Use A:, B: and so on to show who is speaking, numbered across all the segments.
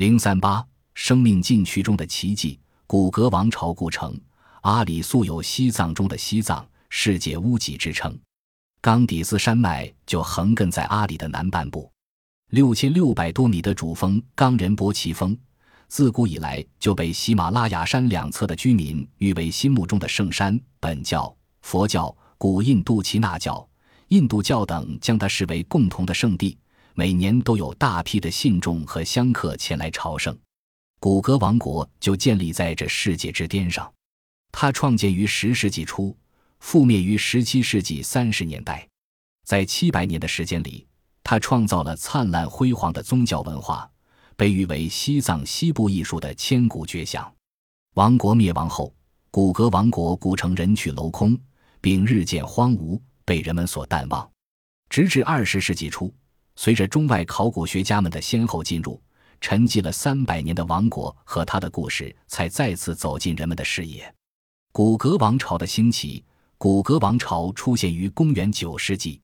A: 零三八，生命禁区中的奇迹，古格王朝故城。阿里素有“西藏中的西藏，世界屋脊”之称。冈底斯山脉就横亘在阿里的南半部，六千六百多米的主峰冈仁波齐峰，自古以来就被喜马拉雅山两侧的居民誉为心目中的圣山。本教、佛教、古印度耆那教、印度教等将它视为共同的圣地，每年都有大批的信众和香客前来朝圣。古格王国就建立在这世界之巅上，它创建于十世纪初。覆灭于十七世纪三十年代，在七百年的时间里，他创造了灿烂辉煌的宗教文化，被誉为西藏西部艺术的千古绝响。王国灭亡后，古格王国古城人去楼空，并日渐荒芜，被人们所淡忘。直至二十世纪初，随着中外考古学家们的先后进入，沉寂了三百年的王国和他的故事才再次走进人们的视野。古格王朝的兴起。古格王朝出现于公元九世纪，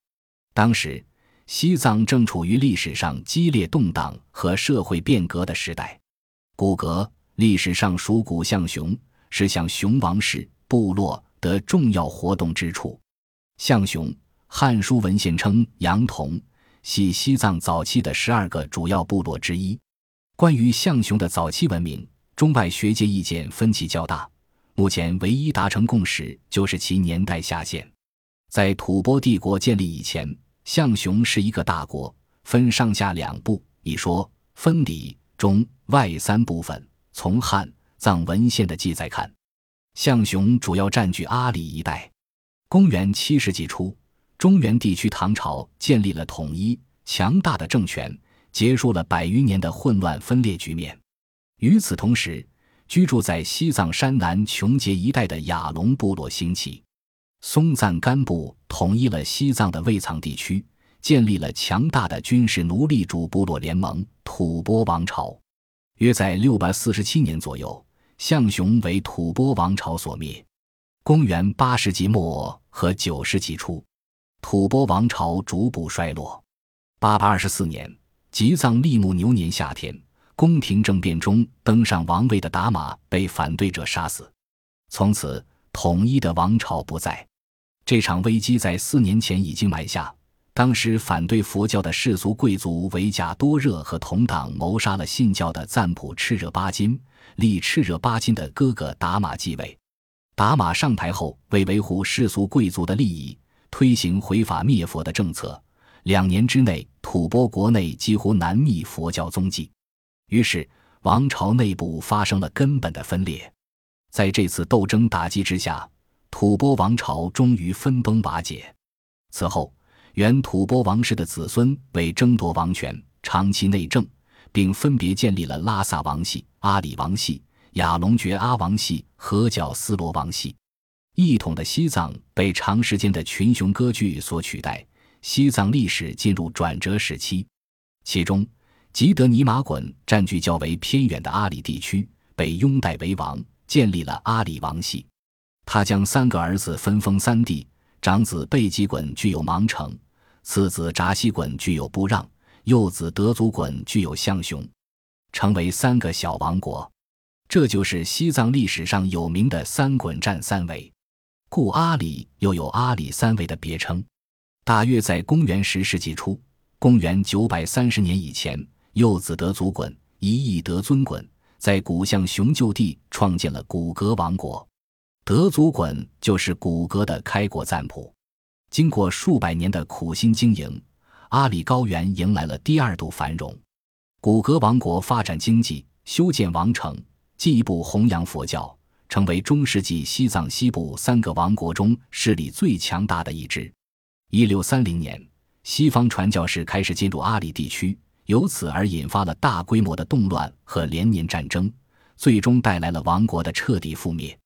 A: 当时西藏正处于历史上激烈动荡和社会变革的时代。古格历史上属古象雄，是象雄王室部落的重要活动之处。象雄，《汉书》文献称杨童，系西藏早期的十二个主要部落之一。关于象雄的早期文明，中外学界意见分歧较大。目前唯一达成共识就是其年代下限。在吐蕃帝国建立以前，象雄是一个大国，分上下两部。一说分里、中、外三部分。从汉藏文献的记载看，象雄主要占据阿里一带。公元七世纪初，中原地区唐朝建立了统一强大的政权，结束了百余年的混乱分裂局面。与此同时，居住在西藏山南琼结一带的雅龙部落兴起，松赞干布统一了西藏的卫藏地区，建立了强大的军事奴隶主部落联盟——吐蕃王朝。约在六百四十七年左右，象雄为吐蕃王朝所灭。公元八世纪末和九世纪初，吐蕃王朝逐步衰落。八百二十四年，吉藏利木牛年夏天。宫廷政变中登上王位的达玛被反对者杀死，从此统一的王朝不在。这场危机在四年前已经埋下。当时反对佛教的世俗贵族维贾多热和同党谋杀了信教的赞普赤热巴金，立赤热巴金的哥哥达玛继位。达玛上台后，为维护世俗贵族的利益，推行毁法灭佛的政策。两年之内，吐蕃国内几乎难觅佛教踪迹。于是，王朝内部发生了根本的分裂。在这次斗争打击之下，吐蕃王朝终于分崩瓦解。此后，原吐蕃王室的子孙为争夺王权，长期内政，并分别建立了拉萨王系、阿里王系、雅龙觉阿王系和角斯罗王系。一统的西藏被长时间的群雄割据所取代，西藏历史进入转折时期，其中。吉德尼玛衮占据较为偏远的阿里地区，被拥戴为王，建立了阿里王系。他将三个儿子分封三地：长子贝吉衮具有芒城，次子扎西衮具有布让，幼子德祖衮具有象雄，成为三个小王国。这就是西藏历史上有名的“三衮占三围”，故阿里又有“阿里三围”的别称。大约在公元十世纪初，公元九百三十年以前。幼子德祖衮，一亿德尊衮，在古象雄就地创建了古格王国。德祖衮就是古格的开国赞普。经过数百年的苦心经营，阿里高原迎来了第二度繁荣。古格王国发展经济，修建王城，进一步弘扬佛教，成为中世纪西藏西部三个王国中势力最强大的一支。一六三零年，西方传教士开始进入阿里地区。由此而引发了大规模的动乱和连年战争，最终带来了王国的彻底覆灭。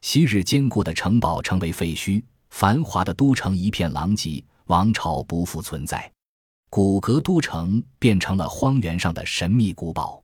A: 昔日坚固的城堡成为废墟，繁华的都城一片狼藉，王朝不复存在，古格都城变成了荒原上的神秘古堡。